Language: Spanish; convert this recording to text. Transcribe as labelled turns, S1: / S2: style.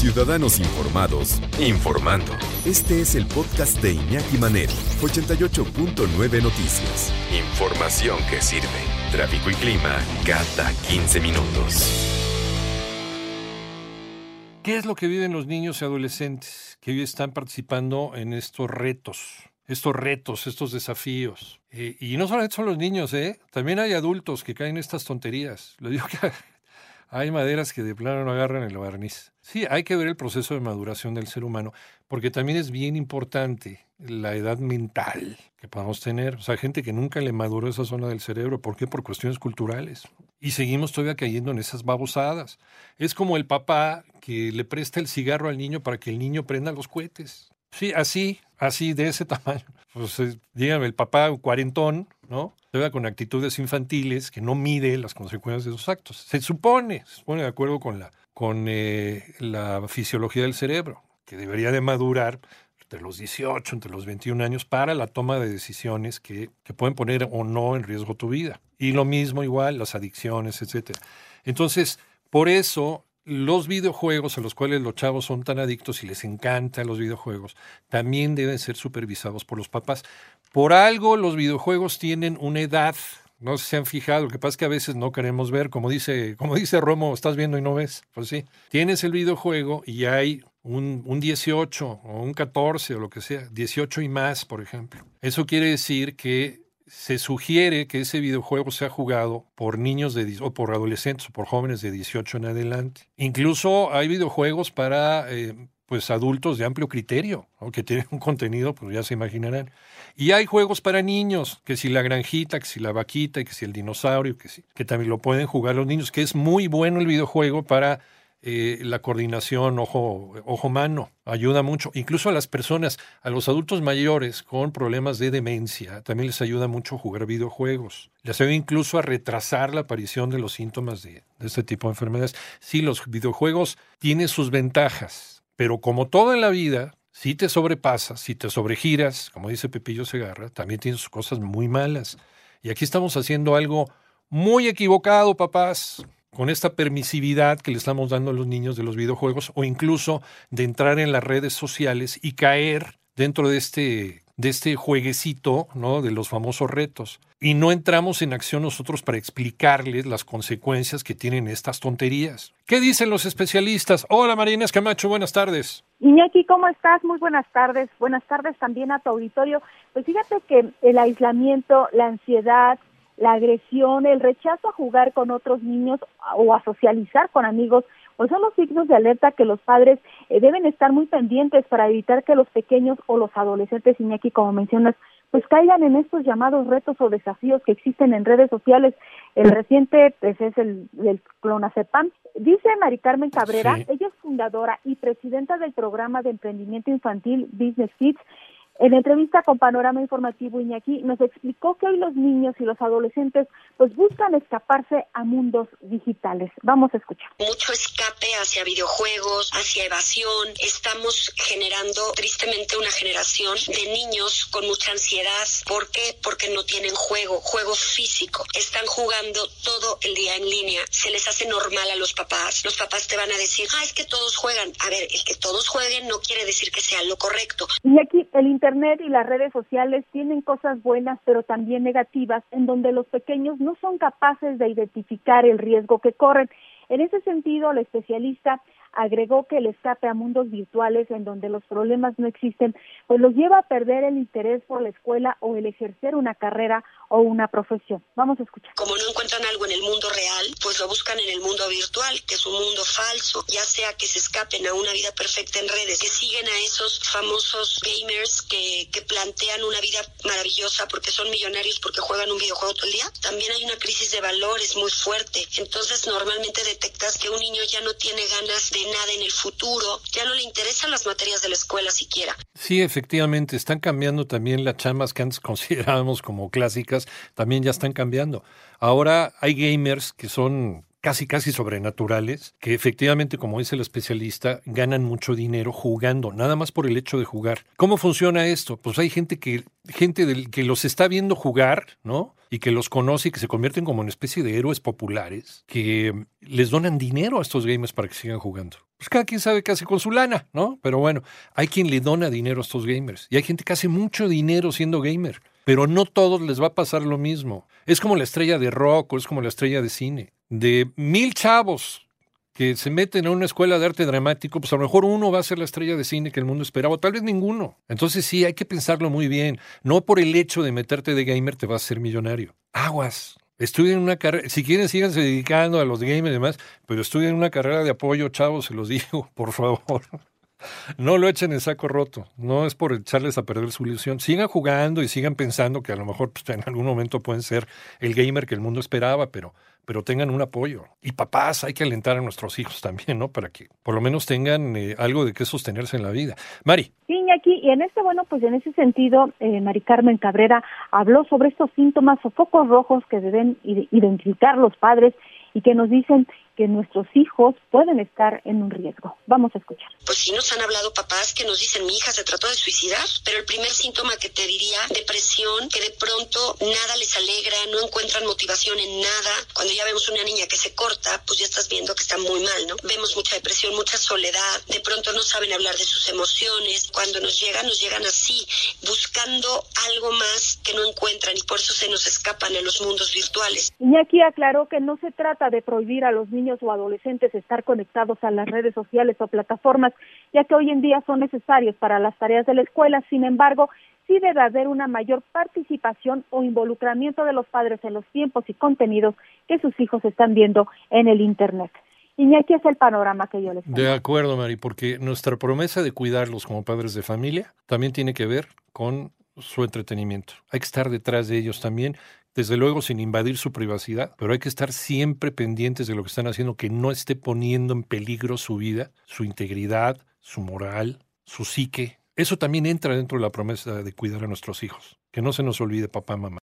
S1: Ciudadanos Informados, informando. Este es el podcast de Iñaki Manero, 88.9 Noticias. Información que sirve. Tráfico y clima cada 15 minutos.
S2: ¿Qué es lo que viven los niños y adolescentes que hoy están participando en estos retos? Estos retos, estos desafíos. Eh, y no solamente son los niños, ¿eh? También hay adultos que caen en estas tonterías. Le digo que hay maderas que de plano no agarran el barniz. Sí, hay que ver el proceso de maduración del ser humano, porque también es bien importante la edad mental que podamos tener. O sea, gente que nunca le maduró esa zona del cerebro. ¿Por qué? Por cuestiones culturales. Y seguimos todavía cayendo en esas babosadas. Es como el papá que le presta el cigarro al niño para que el niño prenda los cohetes. Sí, así, así, de ese tamaño. Pues eh, dígame, el papá cuarentón, ¿no? Se con actitudes infantiles que no mide las consecuencias de sus actos. Se supone, se supone de acuerdo con la, con, eh, la fisiología del cerebro, que debería de madurar entre los 18, entre los 21 años, para la toma de decisiones que, que pueden poner o no en riesgo tu vida. Y lo mismo igual, las adicciones, etc. Entonces, por eso los videojuegos a los cuales los chavos son tan adictos y les encantan los videojuegos, también deben ser supervisados por los papás. Por algo los videojuegos tienen una edad, no se han fijado, lo que pasa es que a veces no queremos ver, como dice, como dice Romo, estás viendo y no ves. Pues sí, tienes el videojuego y hay un, un 18 o un 14 o lo que sea, 18 y más, por ejemplo. Eso quiere decir que se sugiere que ese videojuego sea jugado por niños de, o por adolescentes o por jóvenes de 18 en adelante. Incluso hay videojuegos para eh, pues adultos de amplio criterio, que tienen un contenido, pues ya se imaginarán. Y hay juegos para niños, que si la granjita, que si la vaquita, que si el dinosaurio, que, si, que también lo pueden jugar los niños, que es muy bueno el videojuego para eh, la coordinación ojo-mano, ayuda mucho. Incluso a las personas, a los adultos mayores con problemas de demencia, también les ayuda mucho jugar videojuegos. Les ayuda incluso a retrasar la aparición de los síntomas de, de este tipo de enfermedades. Sí, los videojuegos tienen sus ventajas, pero como todo en la vida, si te sobrepasas, si te sobregiras, como dice Pepillo Segarra, también tiene sus cosas muy malas. Y aquí estamos haciendo algo muy equivocado, papás con esta permisividad que le estamos dando a los niños de los videojuegos o incluso de entrar en las redes sociales y caer dentro de este de este jueguecito. De los famosos retos. Y no entramos en acción nosotros para explicarles las consecuencias que tienen estas tonterías. ¿Qué dicen los especialistas? Hola Marina Escamacho, buenas tardes.
S3: Iñaki, ¿cómo estás? Muy buenas tardes. Buenas tardes también a tu auditorio. Pues fíjate que el aislamiento, la ansiedad, la agresión, el rechazo a jugar con otros niños o a socializar con amigos, pues son los signos de alerta que los padres eh, deben estar muy pendientes para evitar que los pequeños o los adolescentes, Iñaki, como mencionas, pues caigan en estos llamados retos o desafíos que existen en redes sociales. El reciente pues, es el del clonazepam. Dice Mari Carmen Cabrera, ella es fundadora y presidenta del programa de emprendimiento infantil Business Kids en entrevista con Panorama Informativo Iñaki nos explicó que hoy los niños y los adolescentes pues buscan escaparse a mundos digitales. Vamos a escuchar.
S4: Mucho escape hacia videojuegos, hacia evasión. Estamos generando tristemente una generación de niños con mucha ansiedad. ¿Por qué? Porque no tienen juego, juego físico. Están jugando todo el día en línea. Se les hace normal a los papás. Los papás te van a decir, ah, es que todos juegan. A ver, el que todos jueguen no quiere decir que sea lo correcto.
S3: Iñaki, el Internet y las redes sociales tienen cosas buenas, pero también negativas, en donde los pequeños no son capaces de identificar el riesgo que corren. En ese sentido, la especialista agregó que el escape a mundos virtuales en donde los problemas no existen, pues los lleva a perder el interés por la escuela o el ejercer una carrera o una profesión. Vamos a escuchar.
S4: Como no encuentran algo en el mundo real, pues lo buscan en el mundo virtual, que es un mundo falso, ya sea que se escapen a una vida perfecta en redes, que siguen a esos famosos gamers que, que plantean una vida maravillosa porque son millonarios porque juegan un videojuego todo el día. También hay una crisis de valores muy fuerte. Entonces normalmente detectas que un niño ya no tiene ganas de nada en el futuro, ya no le interesan las materias de la escuela siquiera.
S2: Sí, efectivamente, están cambiando también las chamas que antes considerábamos como clásicas, también ya están cambiando. Ahora hay gamers que son casi casi sobrenaturales, que efectivamente, como dice el especialista, ganan mucho dinero jugando, nada más por el hecho de jugar. ¿Cómo funciona esto? Pues hay gente que, gente del, que los está viendo jugar, ¿no? Y que los conoce y que se convierten como en especie de héroes populares, que les donan dinero a estos gamers para que sigan jugando. Pues cada quien sabe qué hace con su lana, ¿no? Pero bueno, hay quien le dona dinero a estos gamers y hay gente que hace mucho dinero siendo gamer pero no todos les va a pasar lo mismo. Es como la estrella de rock o es como la estrella de cine. De mil chavos que se meten a una escuela de arte dramático, pues a lo mejor uno va a ser la estrella de cine que el mundo esperaba, tal vez ninguno. Entonces sí, hay que pensarlo muy bien. No por el hecho de meterte de gamer te vas a ser millonario. Aguas. Estudien una carrera, si quieren síganse dedicando a los gamers y demás, pero estudien una carrera de apoyo, chavos, se los digo, por favor. No lo echen en saco roto, no es por echarles a perder su ilusión. Sigan jugando y sigan pensando que a lo mejor pues, en algún momento pueden ser el gamer que el mundo esperaba, pero, pero tengan un apoyo. Y papás, hay que alentar a nuestros hijos también, ¿no? Para que por lo menos tengan eh, algo de qué sostenerse en la vida. Mari.
S3: Sí, aquí y en este, bueno, pues en ese sentido, eh, Mari Carmen Cabrera habló sobre estos síntomas o focos rojos que deben identificar los padres y que nos dicen que nuestros hijos pueden estar en un riesgo. Vamos a escuchar.
S4: Pues sí nos han hablado papás que nos dicen mi hija se trató de suicidar, pero el primer síntoma que te diría, depresión, que de pronto nada les alegra, no encuentran motivación en nada. Cuando ya vemos una niña que se corta, pues ya estás viendo que está muy mal, ¿no? Vemos mucha depresión, mucha soledad, de pronto no saben hablar de sus emociones. Cuando nos llegan, nos llegan así, buscando algo más que no encuentran y por eso se nos escapan en los mundos virtuales.
S3: Iñaki aclaró que no se trata de prohibir a los niños o adolescentes estar conectados a las redes sociales o plataformas, ya que hoy en día son necesarios para las tareas de la escuela. Sin embargo, sí debe haber una mayor participación o involucramiento de los padres en los tiempos y contenidos que sus hijos están viendo en el Internet. Iñaki es el panorama que yo les
S2: doy. De acuerdo, Mari, porque nuestra promesa de cuidarlos como padres de familia también tiene que ver con su entretenimiento. Hay que estar detrás de ellos también desde luego sin invadir su privacidad, pero hay que estar siempre pendientes de lo que están haciendo, que no esté poniendo en peligro su vida, su integridad, su moral, su psique. Eso también entra dentro de la promesa de cuidar a nuestros hijos. Que no se nos olvide papá, mamá.